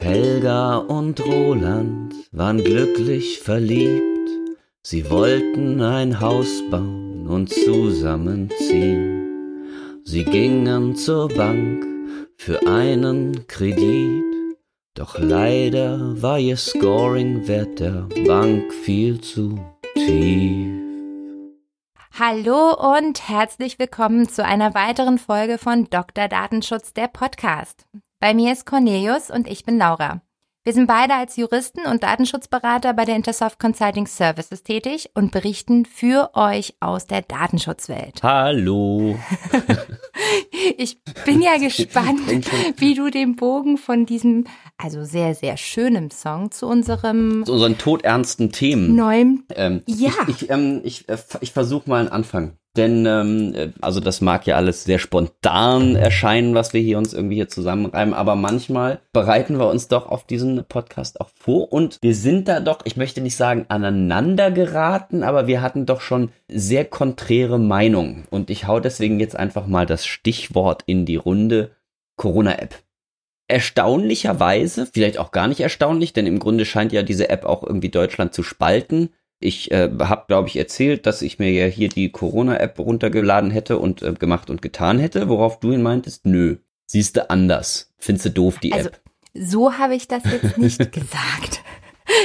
Helga und Roland waren glücklich verliebt. Sie wollten ein Haus bauen und zusammenziehen. Sie gingen zur Bank für einen Kredit. Doch leider war ihr Scoring-Wert der Bank viel zu tief. Hallo und herzlich willkommen zu einer weiteren Folge von Dr. Datenschutz, der Podcast. Bei mir ist Cornelius und ich bin Laura. Wir sind beide als Juristen und Datenschutzberater bei der Intersoft Consulting Services tätig und berichten für euch aus der Datenschutzwelt. Hallo. ich bin ja gespannt, wie du den Bogen von diesem, also sehr, sehr schönen Song zu unserem zu unseren todernsten Themen. Neuen. Ähm, ja. Ich, ich, ähm, ich, äh, ich versuche mal einen Anfang. Denn, ähm, äh, also das mag ja alles sehr spontan erscheinen, was wir hier uns irgendwie hier zusammenreimen, aber manchmal bereiten wir uns doch auf diesen Podcast auch vor und wir sind da doch, ich möchte nicht sagen aneinander geraten, aber wir hatten doch schon sehr konträre Meinungen. Und ich hau deswegen jetzt einfach mal das Stichwort in die Runde Corona-App erstaunlicherweise, vielleicht auch gar nicht erstaunlich, denn im Grunde scheint ja diese App auch irgendwie Deutschland zu spalten. Ich äh, habe, glaube ich, erzählt, dass ich mir ja hier die Corona-App runtergeladen hätte und äh, gemacht und getan hätte, worauf du ihn meintest, nö, siehst du anders. Findest du doof, die also, App. So habe ich das jetzt nicht gesagt.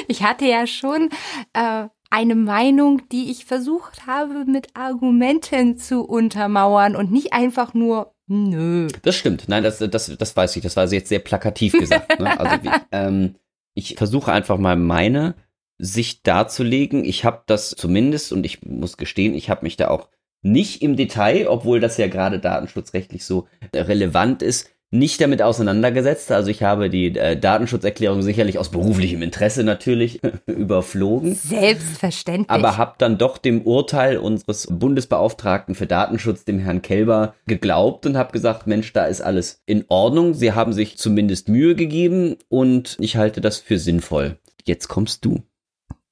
Ich hatte ja schon äh, eine Meinung, die ich versucht habe, mit Argumenten zu untermauern und nicht einfach nur Nö. Das stimmt. Nein, das, das, das weiß ich. Das war jetzt sehr plakativ gesagt. Ne? Also ähm, ich versuche einfach mal meine sich darzulegen. Ich habe das zumindest, und ich muss gestehen, ich habe mich da auch nicht im Detail, obwohl das ja gerade datenschutzrechtlich so relevant ist, nicht damit auseinandergesetzt. Also ich habe die äh, Datenschutzerklärung sicherlich aus beruflichem Interesse natürlich überflogen. Selbstverständlich. Aber habe dann doch dem Urteil unseres Bundesbeauftragten für Datenschutz, dem Herrn Kelber, geglaubt und habe gesagt, Mensch, da ist alles in Ordnung. Sie haben sich zumindest Mühe gegeben und ich halte das für sinnvoll. Jetzt kommst du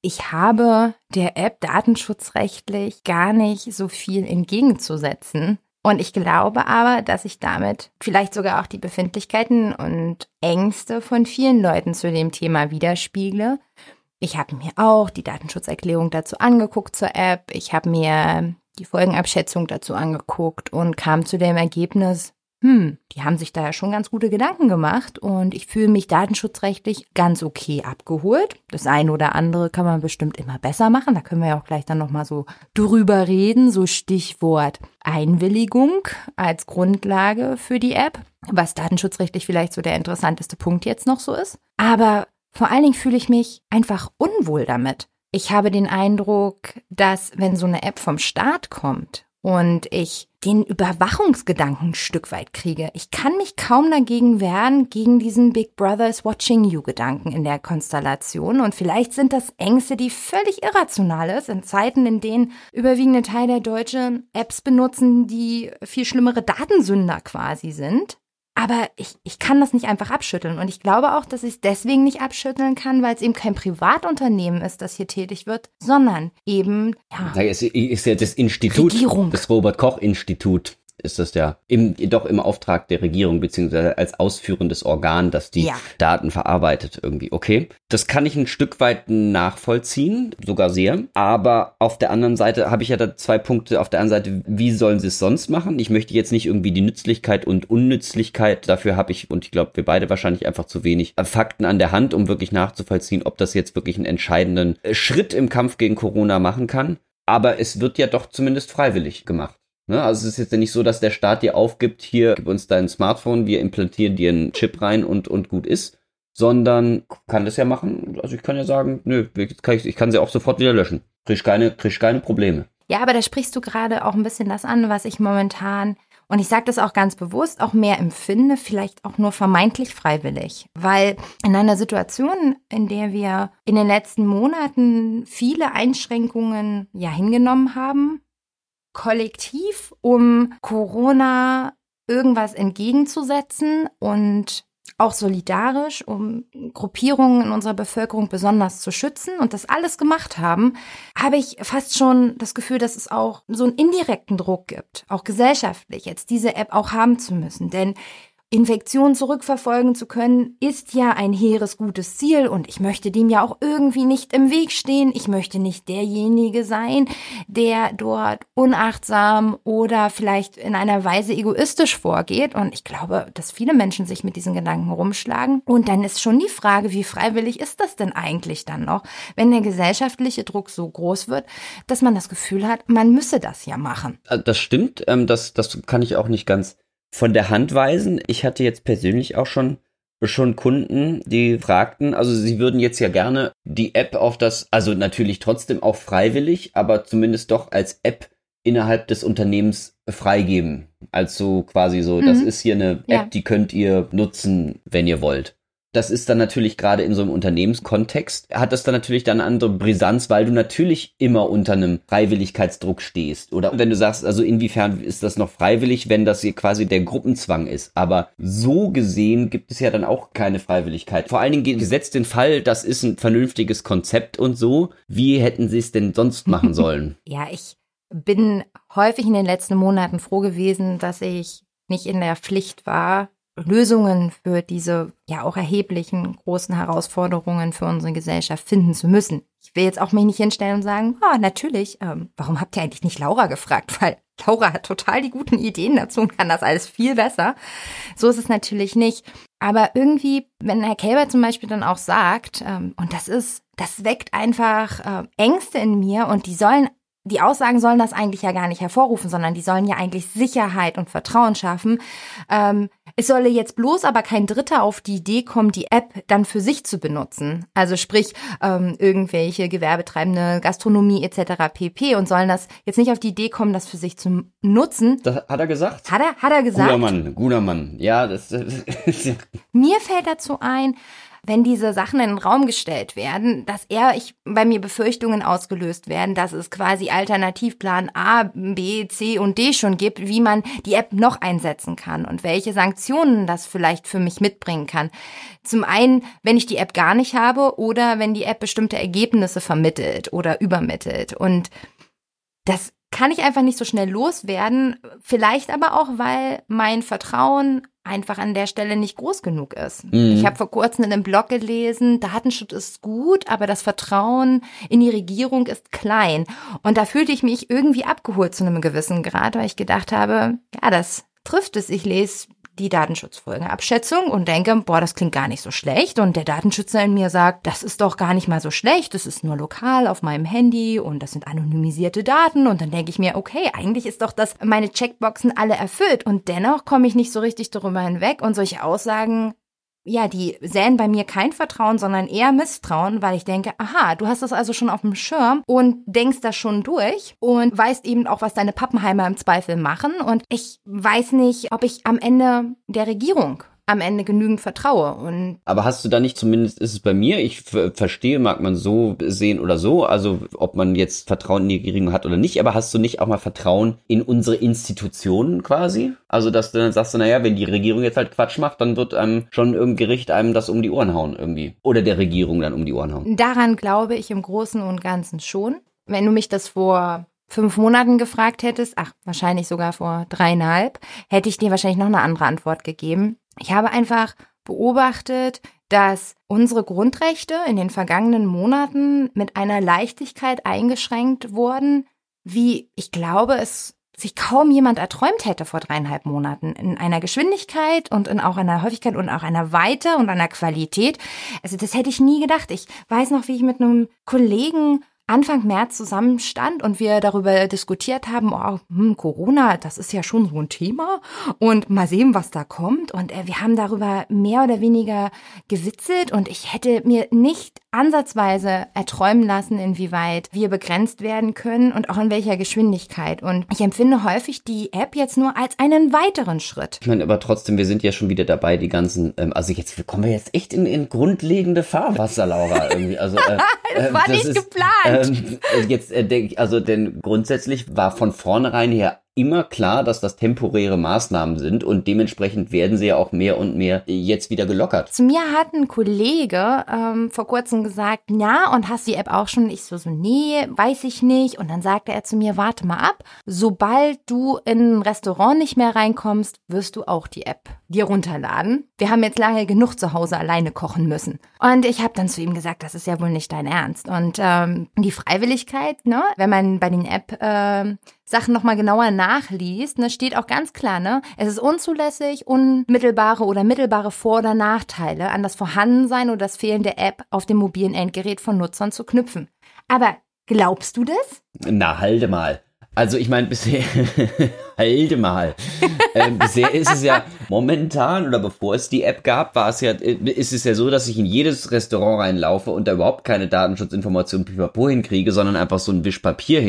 ich habe der App datenschutzrechtlich gar nicht so viel entgegenzusetzen. Und ich glaube aber, dass ich damit vielleicht sogar auch die Befindlichkeiten und Ängste von vielen Leuten zu dem Thema widerspiegle. Ich habe mir auch die Datenschutzerklärung dazu angeguckt zur App. Ich habe mir die Folgenabschätzung dazu angeguckt und kam zu dem Ergebnis, hm, die haben sich da ja schon ganz gute Gedanken gemacht und ich fühle mich datenschutzrechtlich ganz okay abgeholt. Das eine oder andere kann man bestimmt immer besser machen. Da können wir ja auch gleich dann nochmal so drüber reden. So Stichwort Einwilligung als Grundlage für die App, was datenschutzrechtlich vielleicht so der interessanteste Punkt jetzt noch so ist. Aber vor allen Dingen fühle ich mich einfach unwohl damit. Ich habe den Eindruck, dass wenn so eine App vom Start kommt und ich den Überwachungsgedanken ein Stück weit kriege. Ich kann mich kaum dagegen wehren, gegen diesen Big Brother's Watching You Gedanken in der Konstellation. Und vielleicht sind das Ängste, die völlig irrational ist, in Zeiten, in denen überwiegende Teil der Deutschen Apps benutzen, die viel schlimmere Datensünder quasi sind. Aber ich, ich kann das nicht einfach abschütteln. Und ich glaube auch, dass ich es deswegen nicht abschütteln kann, weil es eben kein Privatunternehmen ist, das hier tätig wird, sondern eben, ja. Es ist ja das Institut, Regierung. das Robert-Koch-Institut ist das ja im, doch im Auftrag der Regierung, beziehungsweise als ausführendes Organ, das die ja. Daten verarbeitet irgendwie. Okay. Das kann ich ein Stück weit nachvollziehen, sogar sehr. Aber auf der anderen Seite habe ich ja da zwei Punkte. Auf der einen Seite, wie sollen sie es sonst machen? Ich möchte jetzt nicht irgendwie die Nützlichkeit und Unnützlichkeit, dafür habe ich, und ich glaube, wir beide wahrscheinlich einfach zu wenig Fakten an der Hand, um wirklich nachzuvollziehen, ob das jetzt wirklich einen entscheidenden Schritt im Kampf gegen Corona machen kann. Aber es wird ja doch zumindest freiwillig gemacht. Ne? Also es ist jetzt ja nicht so, dass der Staat dir aufgibt, hier, gib uns dein Smartphone, wir implantieren dir einen Chip rein und, und gut ist, sondern kann das ja machen. Also ich kann ja sagen, nö, kann ich, ich kann sie auch sofort wieder löschen. Krieg keine, krieg keine Probleme. Ja, aber da sprichst du gerade auch ein bisschen das an, was ich momentan, und ich sage das auch ganz bewusst, auch mehr empfinde, vielleicht auch nur vermeintlich freiwillig. Weil in einer Situation, in der wir in den letzten Monaten viele Einschränkungen ja hingenommen haben, kollektiv, um Corona irgendwas entgegenzusetzen und auch solidarisch, um Gruppierungen in unserer Bevölkerung besonders zu schützen und das alles gemacht haben, habe ich fast schon das Gefühl, dass es auch so einen indirekten Druck gibt, auch gesellschaftlich, jetzt diese App auch haben zu müssen. Denn Infektion zurückverfolgen zu können, ist ja ein hehres gutes Ziel und ich möchte dem ja auch irgendwie nicht im Weg stehen. Ich möchte nicht derjenige sein, der dort unachtsam oder vielleicht in einer Weise egoistisch vorgeht. Und ich glaube, dass viele Menschen sich mit diesen Gedanken rumschlagen. Und dann ist schon die Frage, wie freiwillig ist das denn eigentlich dann noch, wenn der gesellschaftliche Druck so groß wird, dass man das Gefühl hat, man müsse das ja machen. Äh, das stimmt, ähm, das, das kann ich auch nicht ganz von der Hand weisen. Ich hatte jetzt persönlich auch schon schon Kunden, die fragten, also sie würden jetzt ja gerne die App auf das, also natürlich trotzdem auch freiwillig, aber zumindest doch als App innerhalb des Unternehmens freigeben. Also quasi so, mhm. das ist hier eine App, ja. die könnt ihr nutzen, wenn ihr wollt das ist dann natürlich gerade in so einem Unternehmenskontext, hat das dann natürlich dann eine andere Brisanz, weil du natürlich immer unter einem Freiwilligkeitsdruck stehst. Oder wenn du sagst, also inwiefern ist das noch freiwillig, wenn das hier quasi der Gruppenzwang ist. Aber so gesehen gibt es ja dann auch keine Freiwilligkeit. Vor allen Dingen gesetzt den Fall, das ist ein vernünftiges Konzept und so. Wie hätten sie es denn sonst machen sollen? ja, ich bin häufig in den letzten Monaten froh gewesen, dass ich nicht in der Pflicht war, Lösungen für diese ja auch erheblichen großen Herausforderungen für unsere Gesellschaft finden zu müssen. Ich will jetzt auch mich nicht hinstellen und sagen, ah, natürlich, ähm, warum habt ihr eigentlich nicht Laura gefragt? Weil Laura hat total die guten Ideen dazu und kann das alles viel besser. So ist es natürlich nicht. Aber irgendwie, wenn Herr Kälber zum Beispiel dann auch sagt, ähm, und das ist, das weckt einfach äh, Ängste in mir und die sollen die Aussagen sollen das eigentlich ja gar nicht hervorrufen, sondern die sollen ja eigentlich Sicherheit und Vertrauen schaffen. Ähm, es solle jetzt bloß aber kein Dritter auf die Idee kommen, die App dann für sich zu benutzen. Also sprich ähm, irgendwelche Gewerbetreibende, Gastronomie etc. pp. und sollen das jetzt nicht auf die Idee kommen, das für sich zu nutzen. Das hat er gesagt? Hat er, hat er gesagt. Guter Mann, guter Mann. Ja, das. Mir fällt dazu ein, wenn diese Sachen in den Raum gestellt werden, dass eher ich bei mir Befürchtungen ausgelöst werden, dass es quasi Alternativplan A, B, C und D schon gibt, wie man die App noch einsetzen kann und welche Sanktionen das vielleicht für mich mitbringen kann. Zum einen, wenn ich die App gar nicht habe oder wenn die App bestimmte Ergebnisse vermittelt oder übermittelt und das kann ich einfach nicht so schnell loswerden. Vielleicht aber auch, weil mein Vertrauen einfach an der Stelle nicht groß genug ist. Mhm. Ich habe vor kurzem in einem Blog gelesen, Datenschutz ist gut, aber das Vertrauen in die Regierung ist klein. Und da fühlte ich mich irgendwie abgeholt zu einem gewissen Grad, weil ich gedacht habe, ja, das trifft es. Ich lese die Datenschutzfolgenabschätzung und denke, boah, das klingt gar nicht so schlecht. Und der Datenschützer in mir sagt, das ist doch gar nicht mal so schlecht. Das ist nur lokal auf meinem Handy und das sind anonymisierte Daten. Und dann denke ich mir, okay, eigentlich ist doch das meine Checkboxen alle erfüllt. Und dennoch komme ich nicht so richtig darüber hinweg. Und solche Aussagen ja, die säen bei mir kein Vertrauen, sondern eher Misstrauen, weil ich denke, aha, du hast das also schon auf dem Schirm und denkst das schon durch und weißt eben auch, was deine Pappenheimer im Zweifel machen. Und ich weiß nicht, ob ich am Ende der Regierung am Ende genügend vertraue. Und Aber hast du da nicht, zumindest ist es bei mir, ich verstehe, mag man so sehen oder so, also ob man jetzt Vertrauen in die Regierung hat oder nicht, aber hast du nicht auch mal Vertrauen in unsere Institutionen quasi? Also, dass du dann sagst, naja, wenn die Regierung jetzt halt Quatsch macht, dann wird einem schon irgendein Gericht einem das um die Ohren hauen irgendwie. Oder der Regierung dann um die Ohren hauen. Daran glaube ich im Großen und Ganzen schon. Wenn du mich das vor fünf Monaten gefragt hättest, ach, wahrscheinlich sogar vor dreieinhalb, hätte ich dir wahrscheinlich noch eine andere Antwort gegeben. Ich habe einfach beobachtet, dass unsere Grundrechte in den vergangenen Monaten mit einer Leichtigkeit eingeschränkt wurden, wie ich glaube, es sich kaum jemand erträumt hätte vor dreieinhalb Monaten. In einer Geschwindigkeit und in auch einer Häufigkeit und auch einer Weite und einer Qualität. Also das hätte ich nie gedacht. Ich weiß noch, wie ich mit einem Kollegen Anfang März zusammenstand und wir darüber diskutiert haben, oh, hm, Corona, das ist ja schon so ein Thema und mal sehen, was da kommt. Und äh, wir haben darüber mehr oder weniger gewitzelt und ich hätte mir nicht ansatzweise erträumen lassen, inwieweit wir begrenzt werden können und auch in welcher Geschwindigkeit. Und ich empfinde häufig die App jetzt nur als einen weiteren Schritt. Ich meine, aber trotzdem, wir sind ja schon wieder dabei, die ganzen, ähm, also jetzt kommen wir jetzt echt in, in grundlegende Fahrwasser, Laura, irgendwie. Also, äh, das war äh, das nicht ist, geplant. Ähm, jetzt äh, denke ich, also denn grundsätzlich war von vornherein her immer klar, dass das temporäre Maßnahmen sind und dementsprechend werden sie ja auch mehr und mehr jetzt wieder gelockert. Zu mir hat ein Kollege ähm, vor kurzem gesagt, ja, und hast die App auch schon? Ich so, so, nee, weiß ich nicht. Und dann sagte er zu mir, warte mal ab, sobald du in ein Restaurant nicht mehr reinkommst, wirst du auch die App dir runterladen. Wir haben jetzt lange genug zu Hause alleine kochen müssen. Und ich habe dann zu ihm gesagt, das ist ja wohl nicht dein Ernst. Und ähm, die Freiwilligkeit, ne, wenn man bei den App äh, Sachen nochmal genauer nachliest, ne, steht auch ganz klar, ne, es ist unzulässig, unmittelbare oder mittelbare Vor- oder Nachteile an das Vorhandensein oder das Fehlen der App auf dem mobilen Endgerät von Nutzern zu knüpfen. Aber glaubst du das? Na, halte mal. Also ich meine, bisher, halte mal. äh, bisher ist es ja momentan oder bevor es die App gab, war es ja, äh, ist es ja so, dass ich in jedes Restaurant reinlaufe und da überhaupt keine Datenschutzinformationen pipapo hinkriege, sondern einfach so ein Wisch Papier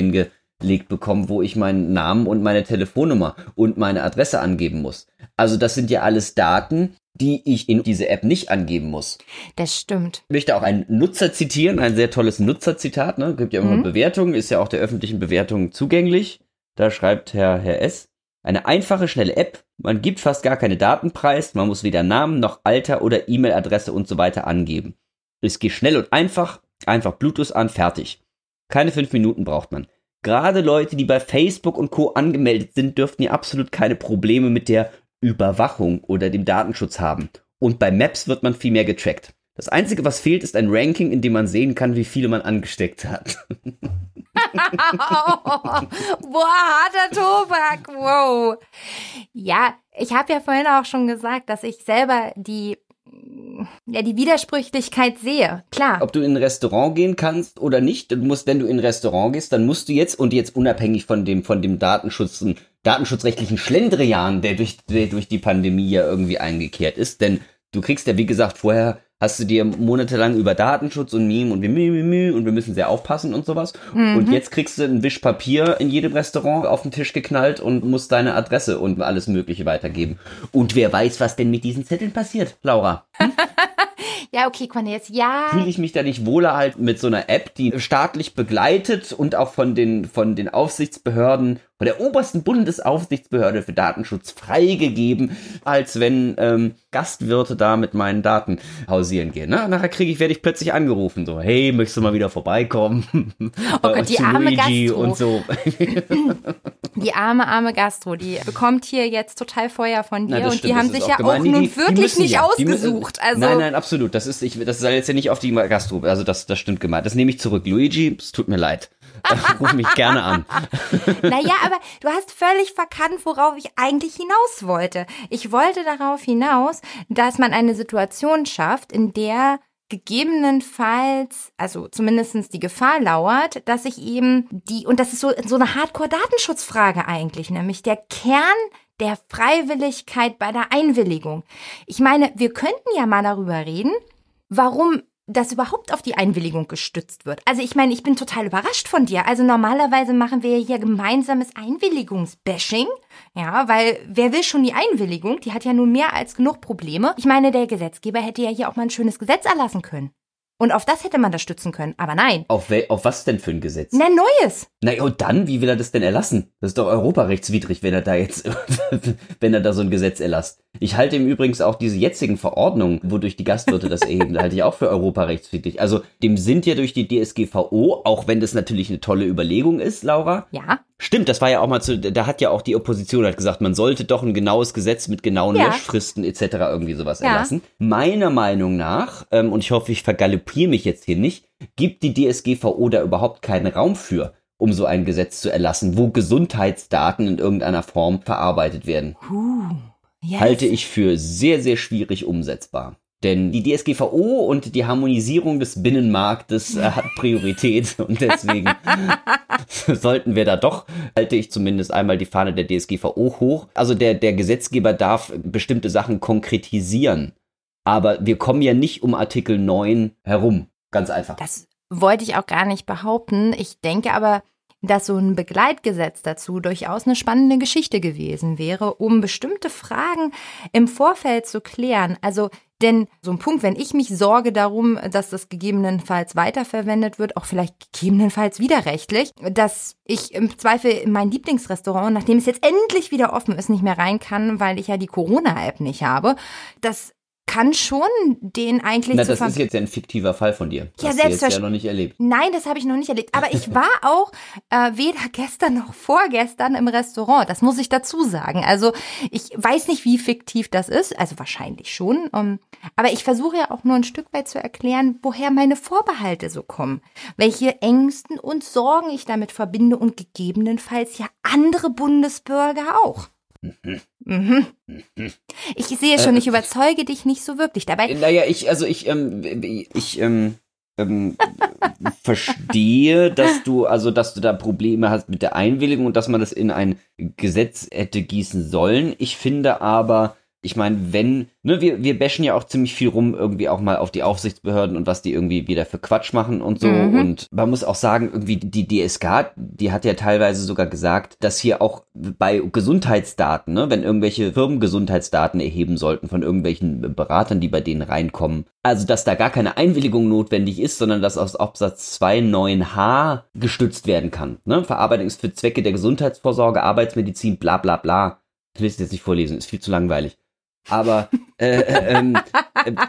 hingelegt bekomme, wo ich meinen Namen und meine Telefonnummer und meine Adresse angeben muss. Also das sind ja alles Daten, die ich in diese App nicht angeben muss. Das stimmt. Ich möchte auch einen Nutzer zitieren, ein sehr tolles Nutzerzitat, ne? Gibt ja immer mhm. Bewertungen, ist ja auch der öffentlichen Bewertung zugänglich. Da schreibt Herr, Herr S. Eine einfache, schnelle App. Man gibt fast gar keine Daten preis. Man muss weder Namen noch Alter oder E-Mail-Adresse und so weiter angeben. Es geht schnell und einfach. Einfach Bluetooth an, fertig. Keine fünf Minuten braucht man. Gerade Leute, die bei Facebook und Co. angemeldet sind, dürften ja absolut keine Probleme mit der Überwachung oder dem Datenschutz haben. Und bei Maps wird man viel mehr getrackt. Das Einzige, was fehlt, ist ein Ranking, in dem man sehen kann, wie viele man angesteckt hat. Boah, harter Tobak, wow. Ja, ich habe ja vorhin auch schon gesagt, dass ich selber die ja, die Widersprüchlichkeit sehe, klar. Ob du in ein Restaurant gehen kannst oder nicht, du musst, wenn du in ein Restaurant gehst, dann musst du jetzt und jetzt unabhängig von dem, von dem Datenschutz, datenschutzrechtlichen Schlendrian, der durch, der durch die Pandemie ja irgendwie eingekehrt ist, denn du kriegst ja, wie gesagt, vorher hast du dir monatelang über Datenschutz und Meme und wir, und wir müssen sehr aufpassen und sowas. Mhm. Und jetzt kriegst du ein Wisch Papier in jedem Restaurant auf den Tisch geknallt und musst deine Adresse und alles Mögliche weitergeben. Und wer weiß, was denn mit diesen Zetteln passiert, Laura? Hm? Ja, okay, Cornelius, ja. Fühle ich mich da nicht wohler halt mit so einer App, die staatlich begleitet und auch von den, von den Aufsichtsbehörden, von der obersten Bundesaufsichtsbehörde für Datenschutz freigegeben, als wenn ähm, Gastwirte da mit meinen Daten hausieren gehen. Ne? Nachher kriege ich, werde ich plötzlich angerufen, so, hey, möchtest du mal wieder vorbeikommen? Oh Gott, die arme Luigi Gastro. und so. die arme, arme Gastro, die bekommt hier jetzt total Feuer von dir Na, und stimmt, die haben sich ja gemein. auch nun die, wirklich die nicht ja. ausgesucht. also nein, nein, absolut. Das ist, ich, das soll jetzt ja nicht auf die Gastro, also das, das stimmt gemeint. Das nehme ich zurück. Luigi, es tut mir leid. Ruf mich gerne an. naja, aber du hast völlig verkannt, worauf ich eigentlich hinaus wollte. Ich wollte darauf hinaus, dass man eine Situation schafft, in der gegebenenfalls, also zumindestens die Gefahr lauert, dass ich eben die, und das ist so, so eine Hardcore-Datenschutzfrage eigentlich, nämlich der Kern der Freiwilligkeit bei der Einwilligung. Ich meine, wir könnten ja mal darüber reden, warum das überhaupt auf die Einwilligung gestützt wird. Also ich meine, ich bin total überrascht von dir. Also normalerweise machen wir hier gemeinsames Einwilligungsbashing. Ja, weil wer will schon die Einwilligung? Die hat ja nun mehr als genug Probleme. Ich meine, der Gesetzgeber hätte ja hier auch mal ein schönes Gesetz erlassen können. Und auf das hätte man das stützen können, aber nein. Auf, auf was denn für ein Gesetz? Na, neues. Na und dann, wie will er das denn erlassen? Das ist doch europarechtswidrig, wenn er da jetzt, wenn er da so ein Gesetz erlasst. Ich halte im Übrigen auch diese jetzigen Verordnungen, wodurch die Gastwirte das erheben, halte ich auch für europarechtswidrig. Also dem sind ja durch die DSGVO, auch wenn das natürlich eine tolle Überlegung ist, Laura. Ja. Stimmt, das war ja auch mal zu, da hat ja auch die Opposition hat gesagt, man sollte doch ein genaues Gesetz mit genauen ja. Löschfristen etc. irgendwie sowas ja. erlassen. Meiner Meinung nach, ähm, und ich hoffe, ich vergaloppiere mich jetzt hier nicht, gibt die DSGVO da überhaupt keinen Raum für, um so ein Gesetz zu erlassen, wo Gesundheitsdaten in irgendeiner Form verarbeitet werden. Huh. Yes. Halte ich für sehr, sehr schwierig umsetzbar. Denn die DSGVO und die Harmonisierung des Binnenmarktes äh, hat Priorität und deswegen sollten wir da doch, halte ich zumindest einmal die Fahne der DSGVO hoch. Also der, der Gesetzgeber darf bestimmte Sachen konkretisieren. Aber wir kommen ja nicht um Artikel 9 herum. Ganz einfach. Das wollte ich auch gar nicht behaupten. Ich denke aber, dass so ein Begleitgesetz dazu durchaus eine spannende Geschichte gewesen wäre, um bestimmte Fragen im Vorfeld zu klären. Also denn so ein Punkt, wenn ich mich sorge darum, dass das gegebenenfalls weiterverwendet wird, auch vielleicht gegebenenfalls widerrechtlich, dass ich im Zweifel in mein Lieblingsrestaurant, nachdem es jetzt endlich wieder offen ist, nicht mehr rein kann, weil ich ja die Corona-App nicht habe, dass kann schon den eigentlich. Na, das ist jetzt ja ein fiktiver Fall von dir. Ja, Hast selbstverständlich. ja noch nicht erlebt. Nein, das habe ich noch nicht erlebt. Aber ich war auch äh, weder gestern noch vorgestern im Restaurant. Das muss ich dazu sagen. Also ich weiß nicht, wie fiktiv das ist. Also wahrscheinlich schon. Um, ähm, aber ich versuche ja auch nur ein Stück weit zu erklären, woher meine Vorbehalte so kommen. Welche Ängsten und Sorgen ich damit verbinde und gegebenenfalls ja andere Bundesbürger auch. Mhm. Ich sehe schon, äh, ich überzeuge dich nicht so wirklich dabei. Naja, ich, also ich, ähm, ich, ähm, ähm, verstehe, dass du, also dass du da Probleme hast mit der Einwilligung und dass man das in ein Gesetz hätte gießen sollen. Ich finde aber, ich meine, wenn, ne, wir, wir bashen ja auch ziemlich viel rum, irgendwie auch mal auf die Aufsichtsbehörden und was die irgendwie wieder für Quatsch machen und so. Mhm. Und man muss auch sagen, irgendwie die DSK, die hat ja teilweise sogar gesagt, dass hier auch bei Gesundheitsdaten, ne, wenn irgendwelche Firmen Gesundheitsdaten erheben sollten von irgendwelchen Beratern, die bei denen reinkommen, also dass da gar keine Einwilligung notwendig ist, sondern dass aus Absatz 2 9h gestützt werden kann. Ne? Verarbeitung ist für Zwecke der Gesundheitsvorsorge, Arbeitsmedizin, bla bla bla. Ich will es jetzt nicht vorlesen, ist viel zu langweilig aber äh, äh, ähm,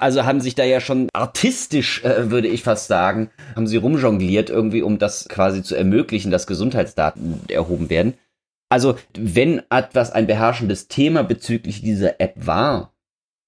also haben sich da ja schon artistisch, äh, würde ich fast sagen, haben sie rumjongliert irgendwie, um das quasi zu ermöglichen, dass Gesundheitsdaten erhoben werden. Also wenn etwas ein beherrschendes Thema bezüglich dieser App war,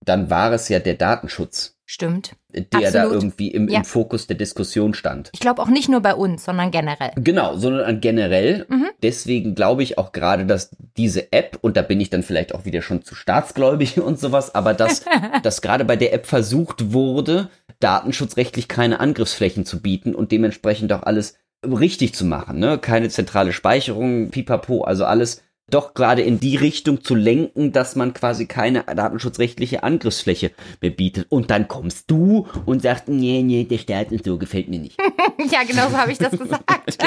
dann war es ja der Datenschutz. Stimmt. Der Absolut. da irgendwie im, ja. im, Fokus der Diskussion stand. Ich glaube auch nicht nur bei uns, sondern generell. Genau, sondern generell. Mhm. Deswegen glaube ich auch gerade, dass diese App, und da bin ich dann vielleicht auch wieder schon zu staatsgläubig und sowas, aber dass, dass gerade bei der App versucht wurde, datenschutzrechtlich keine Angriffsflächen zu bieten und dementsprechend auch alles richtig zu machen. Ne? Keine zentrale Speicherung, pipapo, also alles doch gerade in die Richtung zu lenken, dass man quasi keine datenschutzrechtliche Angriffsfläche mehr bietet. Und dann kommst du und sagst, nee, nee, der Staat und so gefällt mir nicht. ja, genau so habe ich das gesagt.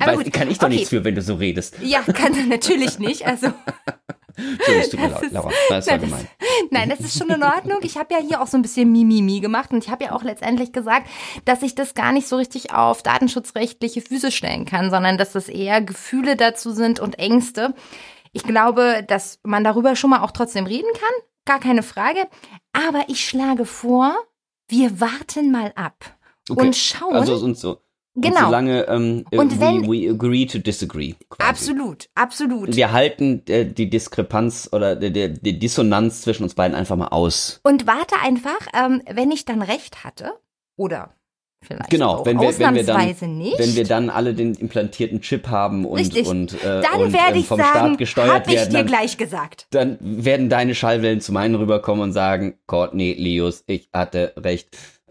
Weißt, gut, kann ich doch okay. nichts für, wenn du so redest. Ja, kann du natürlich nicht. Also so, es tut mir leid, Laura. Das war gemein. Nein, das ist schon in Ordnung. Ich habe ja hier auch so ein bisschen Mimimi gemacht und ich habe ja auch letztendlich gesagt, dass ich das gar nicht so richtig auf datenschutzrechtliche Füße stellen kann, sondern dass das eher Gefühle dazu sind und Ängste. Ich glaube, dass man darüber schon mal auch trotzdem reden kann, gar keine Frage. Aber ich schlage vor, wir warten mal ab okay. und schauen. Also und so Genau. Und solange ähm, und wenn, we, we agree to disagree. Quasi. Absolut, absolut. Wir halten äh, die Diskrepanz oder die, die, Dissonanz zwischen uns beiden einfach mal aus. Und warte einfach, ähm, wenn ich dann recht hatte, oder vielleicht genau, auch wenn wir, wenn wir dann, nicht. Wenn wir dann alle den implantierten Chip haben und, Richtig. und, äh, dann und ähm, vom sagen, Staat gesteuert ich werden, dir gleich gesagt. dann werden deine Schallwellen zu meinen rüberkommen und sagen, Courtney, ich hatte recht.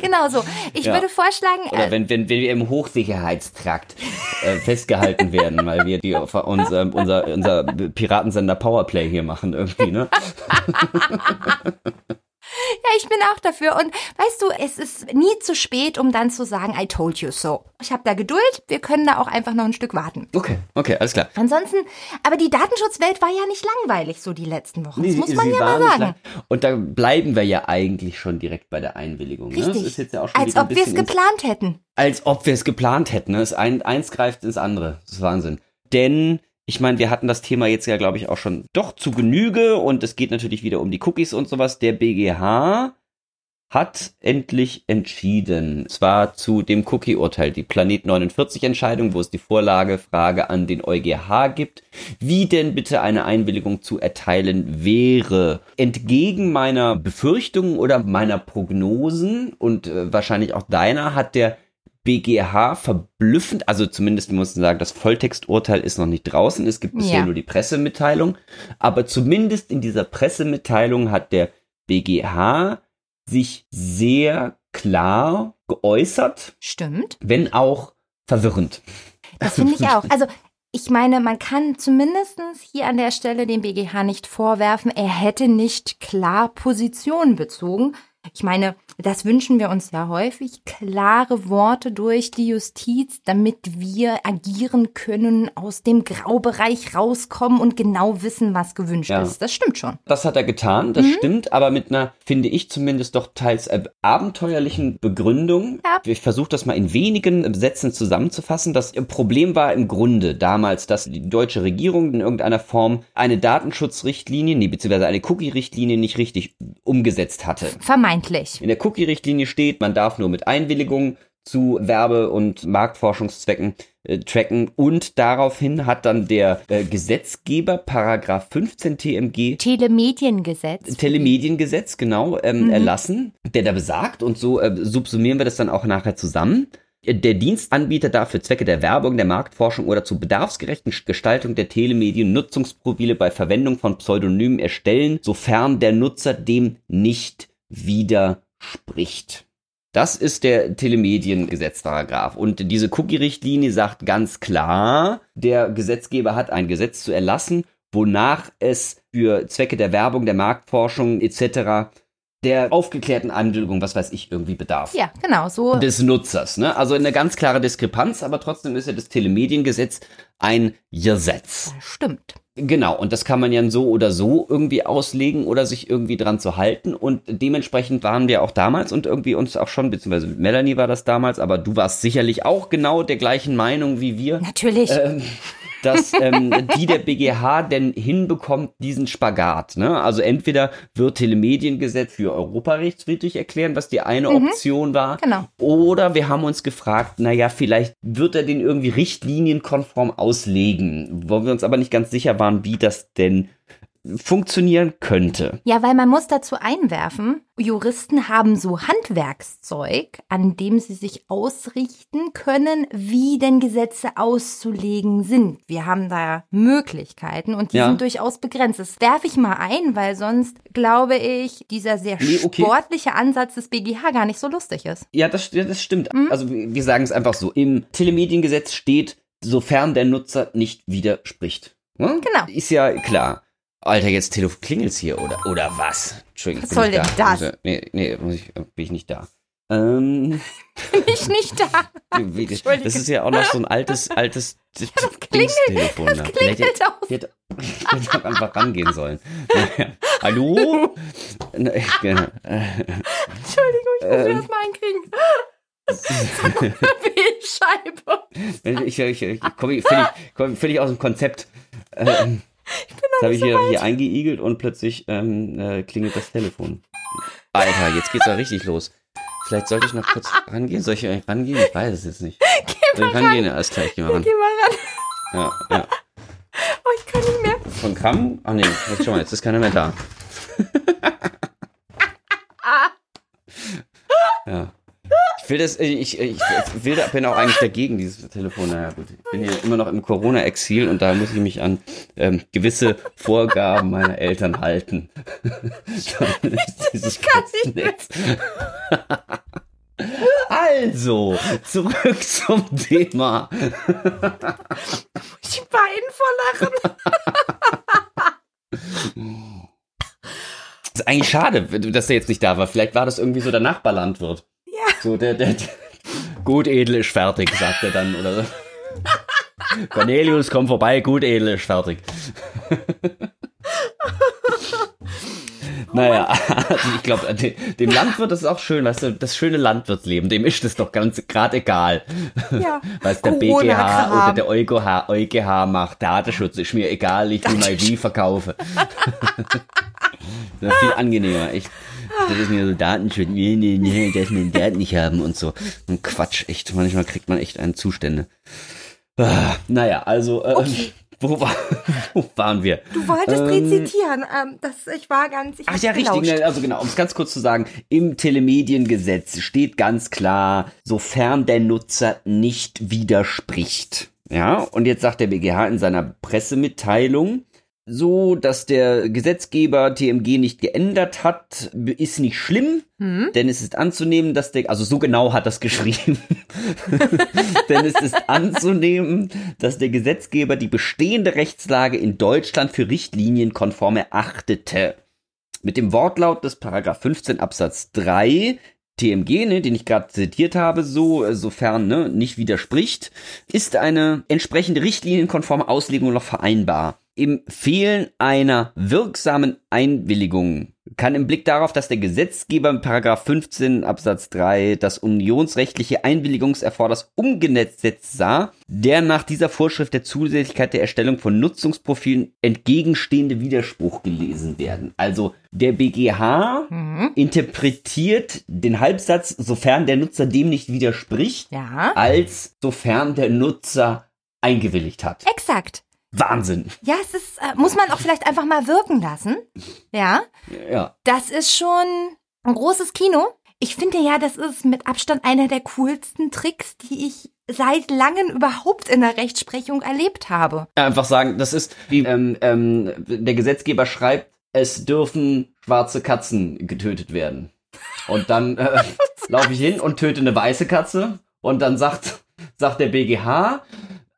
genau so. Ich ja. würde vorschlagen. Oder äh, wenn, wenn, wenn wir im Hochsicherheitstrakt äh, festgehalten werden, weil wir die auf unser, unser, unser Piratensender Powerplay hier machen irgendwie, ne? Ich bin auch dafür. Und weißt du, es ist nie zu spät, um dann zu sagen, I told you so. Ich habe da Geduld. Wir können da auch einfach noch ein Stück warten. Okay, okay, alles klar. Ansonsten, aber die Datenschutzwelt war ja nicht langweilig so die letzten Wochen. Das nee, muss man ja mal sagen. Und da bleiben wir ja eigentlich schon direkt bei der Einwilligung. Richtig. Ne? Ist jetzt ja Als ob wir es geplant hätten. Als ob wir es geplant hätten. Ne? Ein, eins greift ins andere. Das ist Wahnsinn. Denn ich meine, wir hatten das Thema jetzt ja, glaube ich, auch schon doch zu Genüge und es geht natürlich wieder um die Cookies und sowas. Der BGH hat endlich entschieden, zwar zu dem Cookie-Urteil, die Planet 49-Entscheidung, wo es die Vorlagefrage an den EuGH gibt, wie denn bitte eine Einwilligung zu erteilen wäre. Entgegen meiner Befürchtungen oder meiner Prognosen und äh, wahrscheinlich auch deiner hat der BGH verblüffend, also zumindest muss man sagen, das Volltexturteil ist noch nicht draußen, es gibt bisher ja. nur die Pressemitteilung, aber zumindest in dieser Pressemitteilung hat der BGH sich sehr klar geäußert. Stimmt. Wenn auch verwirrend. Das finde ich auch. Also ich meine, man kann zumindest hier an der Stelle dem BGH nicht vorwerfen, er hätte nicht klar Position bezogen. Ich meine, das wünschen wir uns ja häufig, klare Worte durch die Justiz, damit wir agieren können, aus dem Graubereich rauskommen und genau wissen, was gewünscht ja. ist. Das stimmt schon. Das hat er getan, das mhm. stimmt, aber mit einer, finde ich zumindest doch teils äh, abenteuerlichen Begründung. Ja. Ich versuche das mal in wenigen Sätzen zusammenzufassen. Das Problem war im Grunde damals, dass die deutsche Regierung in irgendeiner Form eine Datenschutzrichtlinie, nee, beziehungsweise eine Cookie-Richtlinie nicht richtig umgesetzt hatte. Vermeintlich. In der Cookie-Richtlinie steht, man darf nur mit Einwilligung zu Werbe- und Marktforschungszwecken äh, tracken und daraufhin hat dann der äh, Gesetzgeber Paragraph 15 TMG Telemediengesetz Telemediengesetz genau ähm, mhm. erlassen, der da besagt und so äh, subsumieren wir das dann auch nachher zusammen. Der Dienstanbieter darf für Zwecke der Werbung, der Marktforschung oder zur bedarfsgerechten Gestaltung der Telemedien Nutzungsprofile bei Verwendung von Pseudonymen erstellen, sofern der Nutzer dem nicht widerspricht. Das ist der Telemediengesetzparagraf. Und diese Cookie-Richtlinie sagt ganz klar, der Gesetzgeber hat ein Gesetz zu erlassen, wonach es für Zwecke der Werbung, der Marktforschung etc der aufgeklärten Anwendung, was weiß ich, irgendwie bedarf. Ja, genau, so. Des Nutzers, ne? Also eine ganz klare Diskrepanz, aber trotzdem ist ja das Telemediengesetz ein Gesetz. Stimmt. Genau, und das kann man ja so oder so irgendwie auslegen oder sich irgendwie dran zu halten. Und dementsprechend waren wir auch damals und irgendwie uns auch schon, beziehungsweise Melanie war das damals, aber du warst sicherlich auch genau der gleichen Meinung wie wir. Natürlich. Ähm, dass ähm, die der BGH denn hinbekommt, diesen Spagat. Ne? Also entweder wird Telemediengesetz für europarechtswidrig erklären, was die eine mhm. Option war. Genau. Oder wir haben uns gefragt, naja, vielleicht wird er den irgendwie richtlinienkonform auslegen, wo wir uns aber nicht ganz sicher waren, wie das denn funktionieren könnte. Ja, weil man muss dazu einwerfen, Juristen haben so Handwerkszeug, an dem sie sich ausrichten können, wie denn Gesetze auszulegen sind. Wir haben da Möglichkeiten und die ja. sind durchaus begrenzt. Das werfe ich mal ein, weil sonst glaube ich, dieser sehr nee, okay. sportliche Ansatz des BGH gar nicht so lustig ist. Ja, das, das stimmt. Mhm. Also wir sagen es einfach so. Im Telemediengesetz steht, sofern der Nutzer nicht widerspricht. Hm? Genau. Ist ja klar. Alter, jetzt Telefon klingelt's hier, oder, oder was? Entschuldigung. Was soll denn da. das? Nee, nee, muss ich, bin ich nicht da. Ähm. Bin ich nicht da. das ist ja auch noch so ein altes, altes das klingelt, Telefon. Das klingelt hätte, auch. Hätte, hätte einfach rangehen sollen. Hallo? Entschuldigung, ich muss ähm, das mal einkriegen. Wählscheibe. Ich, ich, ich komme völlig, komm völlig aus dem Konzept. Ähm, noch habe ich hier, hier eingeigelt und plötzlich ähm, äh, klingelt das Telefon. Alter, jetzt geht's ja richtig los. Vielleicht sollte ich noch kurz rangehen. Soll ich eigentlich rangehen? Ich weiß es jetzt nicht. Geh Soll ich rangehen? Ran. Alles klar, ich geh mal ran. Geh mal ran. Ja, ja. Oh, ich kann nicht mehr. Von Kram? Ach nee, jetzt schau mal, jetzt ist keiner mehr da. ja. Ich will das, ich, ich will, bin auch eigentlich dagegen, dieses Telefon. Naja, gut. Ich bin hier immer noch im Corona-Exil und da muss ich mich an ähm, gewisse Vorgaben meiner Eltern halten. ich kann nicht mehr. Also, zurück zum Thema. ich weinen vor Lachen. ist eigentlich schade, dass er jetzt nicht da war. Vielleicht war das irgendwie so der Nachbarlandwirt. So, der, der, der gut edel ist fertig, sagt er dann, oder so. Cornelius, komm vorbei, gut edel ist fertig. naja, also ich glaube, dem Landwirt ist es auch schön, weißt du, das schöne Landwirtsleben, dem ist es doch ganz gerade egal. Ja. Was der BGH oder der EuGH, EuGH macht, Datenschutz ist mir egal, ich will mal wie verkaufe. das ist viel angenehmer, echt das ist mir so Datenschutz, nee, nee, nee, das den Daten nicht haben und so. Und Quatsch, echt, manchmal kriegt man echt einen Zustände. Ah, naja, also, äh, okay. Wo, war, wo waren wir? Du wolltest ähm, rezitieren. Ähm, das, ich war ganz. Ich ach ja, gelauscht. richtig. Also genau, um es ganz kurz zu sagen: Im Telemediengesetz steht ganz klar, sofern der Nutzer nicht widerspricht. Ja, und jetzt sagt der BGH in seiner Pressemitteilung, so, dass der Gesetzgeber TMG nicht geändert hat, ist nicht schlimm, hm? denn es ist anzunehmen, dass der, also so genau hat das geschrieben, denn es ist anzunehmen, dass der Gesetzgeber die bestehende Rechtslage in Deutschland für richtlinienkonform erachtete. mit dem Wortlaut des Paragraph 15 Absatz 3 TMG, ne, den ich gerade zitiert habe, so, sofern ne, nicht widerspricht, ist eine entsprechende richtlinienkonforme Auslegung noch vereinbar. Im Fehlen einer wirksamen Einwilligung kann im Blick darauf, dass der Gesetzgeber in Paragraph 15 Absatz 3 das unionsrechtliche Einwilligungserforders umgesetzt sah, der nach dieser Vorschrift der Zusätzlichkeit der Erstellung von Nutzungsprofilen entgegenstehende Widerspruch gelesen werden. Also der BGH mhm. interpretiert den Halbsatz, sofern der Nutzer dem nicht widerspricht, ja. als sofern der Nutzer eingewilligt hat. Exakt. Wahnsinn. Ja, es ist, äh, muss man auch vielleicht einfach mal wirken lassen. Ja. Ja. Das ist schon ein großes Kino. Ich finde ja, das ist mit Abstand einer der coolsten Tricks, die ich seit langem überhaupt in der Rechtsprechung erlebt habe. Einfach sagen, das ist wie ähm, ähm, der Gesetzgeber schreibt, es dürfen schwarze Katzen getötet werden. Und dann äh, laufe ich hin und töte eine weiße Katze und dann sagt, sagt der BGH,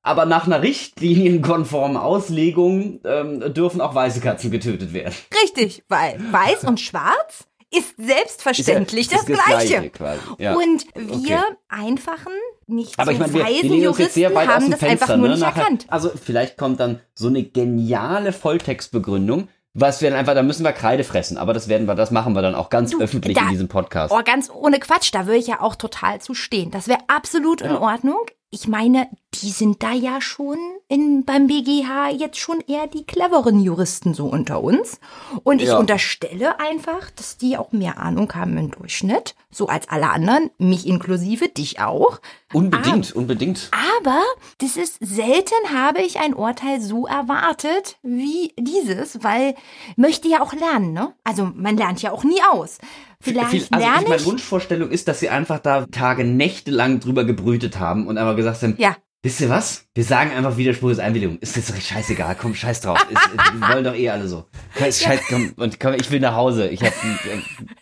aber nach einer richtlinienkonformen Auslegung ähm, dürfen auch weiße Katzen getötet werden. Richtig, weil weiß und schwarz ist selbstverständlich ist ja, das, das, Gleiche. Gleiche ja. Und wir okay. einfachen, nicht Aber so ich meine, wir, wir lehnen uns jetzt sehr weit aus dem Fenster, ne? Nachher, also vielleicht kommt dann so eine geniale Volltextbegründung, was wir dann einfach, da müssen wir Kreide fressen, aber das werden wir, das machen wir dann auch ganz du, öffentlich da, in diesem Podcast. Oh, ganz ohne Quatsch, da würde ich ja auch total zu stehen. Das wäre absolut ja. in Ordnung ich meine, die sind da ja schon in, beim BGH jetzt schon eher die cleveren Juristen so unter uns. Und ich ja. unterstelle einfach, dass die auch mehr Ahnung haben im Durchschnitt, so als alle anderen, mich inklusive, dich auch. Unbedingt, aber, unbedingt. Aber das ist selten habe ich ein Urteil so erwartet wie dieses, weil möchte ja auch lernen, ne? Also man lernt ja auch nie aus. Vielleicht viel, also lerne ich. Meine Wunschvorstellung ist, dass sie einfach da Tage, Nächte lang drüber gebrütet haben und einfach gesagt haben, ja. Wisst ihr was? Wir sagen einfach Widerspruch ist Einwilligung. Ist jetzt scheißegal, komm, scheiß drauf. Ist, wir wollen doch eh alle so. Scheiß, komm, und komm, ich will nach Hause. Ich hab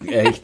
äh, echt.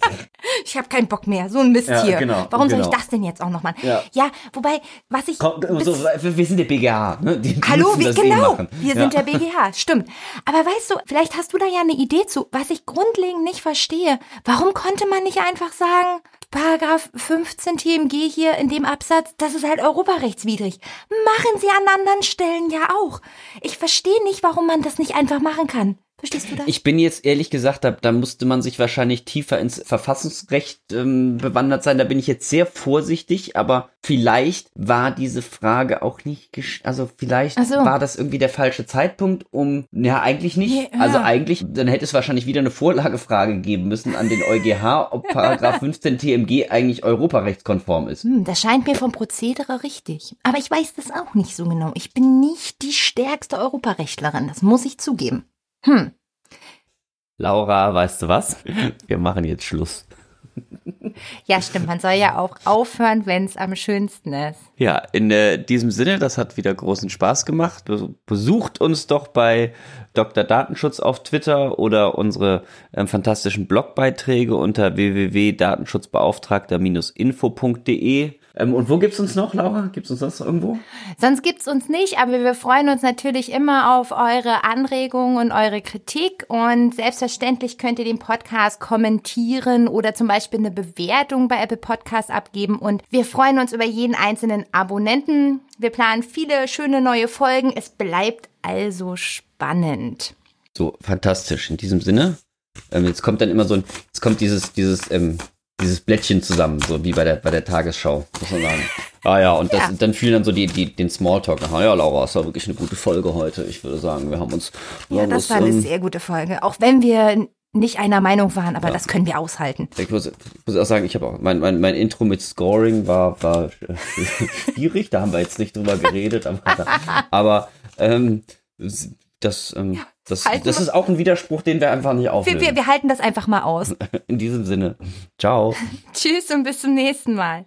Ich habe keinen Bock mehr. So ein Mist ja, hier. Genau, Warum genau. soll ich genau. das denn jetzt auch noch machen? Ja, ja wobei, was ich. Komm, so, wir sind der BGH. Ne? Die, die Hallo, wie, eh genau. Eh wir sind der BGH. Stimmt. Aber weißt du, vielleicht hast du da ja eine Idee zu, was ich grundlegend nicht verstehe. Warum konnte man nicht einfach sagen, Paragraph 15 TMG hier in dem Absatz, das ist halt europarechtswidrig. Machen Sie an anderen Stellen ja auch. Ich verstehe nicht, warum man das nicht einfach machen kann. Verstehst du das? Ich bin jetzt ehrlich gesagt, da, da musste man sich wahrscheinlich tiefer ins Verfassungsrecht ähm, bewandert sein. Da bin ich jetzt sehr vorsichtig, aber vielleicht war diese Frage auch nicht, also vielleicht so. war das irgendwie der falsche Zeitpunkt, um, ja, eigentlich nicht. Ja. Also eigentlich, dann hätte es wahrscheinlich wieder eine Vorlagefrage geben müssen an den EuGH, ob Paragraph 15 TMG eigentlich europarechtskonform ist. Hm, das scheint mir vom Prozedere richtig. Aber ich weiß das auch nicht so genau. Ich bin nicht die stärkste Europarechtlerin, das muss ich zugeben. Hm. Laura, weißt du was? Wir machen jetzt Schluss. Ja, stimmt. Man soll ja auch aufhören, wenn es am schönsten ist. Ja, in äh, diesem Sinne, das hat wieder großen Spaß gemacht. Besucht uns doch bei Dr. Datenschutz auf Twitter oder unsere äh, fantastischen Blogbeiträge unter www.datenschutzbeauftragter-info.de. Ähm, und wo gibt's uns noch, Laura? Gibt's uns sonst noch irgendwo? Sonst gibt's uns nicht, aber wir freuen uns natürlich immer auf eure Anregungen und eure Kritik. Und selbstverständlich könnt ihr den Podcast kommentieren oder zum Beispiel eine Bewertung bei Apple Podcasts abgeben. Und wir freuen uns über jeden einzelnen Abonnenten. Wir planen viele schöne neue Folgen. Es bleibt also spannend. So, fantastisch. In diesem Sinne, ähm, jetzt kommt dann immer so ein, jetzt kommt dieses, dieses, ähm, dieses Blättchen zusammen, so wie bei der, bei der Tagesschau, muss man sagen. Ah ja, und das, ja. dann fiel dann so die, die, den Smalltalk. Ah ja, Laura, es war wirklich eine gute Folge heute. Ich würde sagen, wir haben uns. Ja, haben das uns, war eine ähm, sehr gute Folge. Auch wenn wir nicht einer Meinung waren, aber ja. das können wir aushalten. Ich muss, ich muss auch sagen, ich habe auch mein, mein, mein Intro mit Scoring war, war schwierig, da haben wir jetzt nicht drüber geredet, aber, aber ähm, das, ähm, ja. Das, das ist auch ein Widerspruch, den wir einfach nicht aufnehmen. Wir, wir, wir halten das einfach mal aus. In diesem Sinne. Ciao. Tschüss und bis zum nächsten Mal.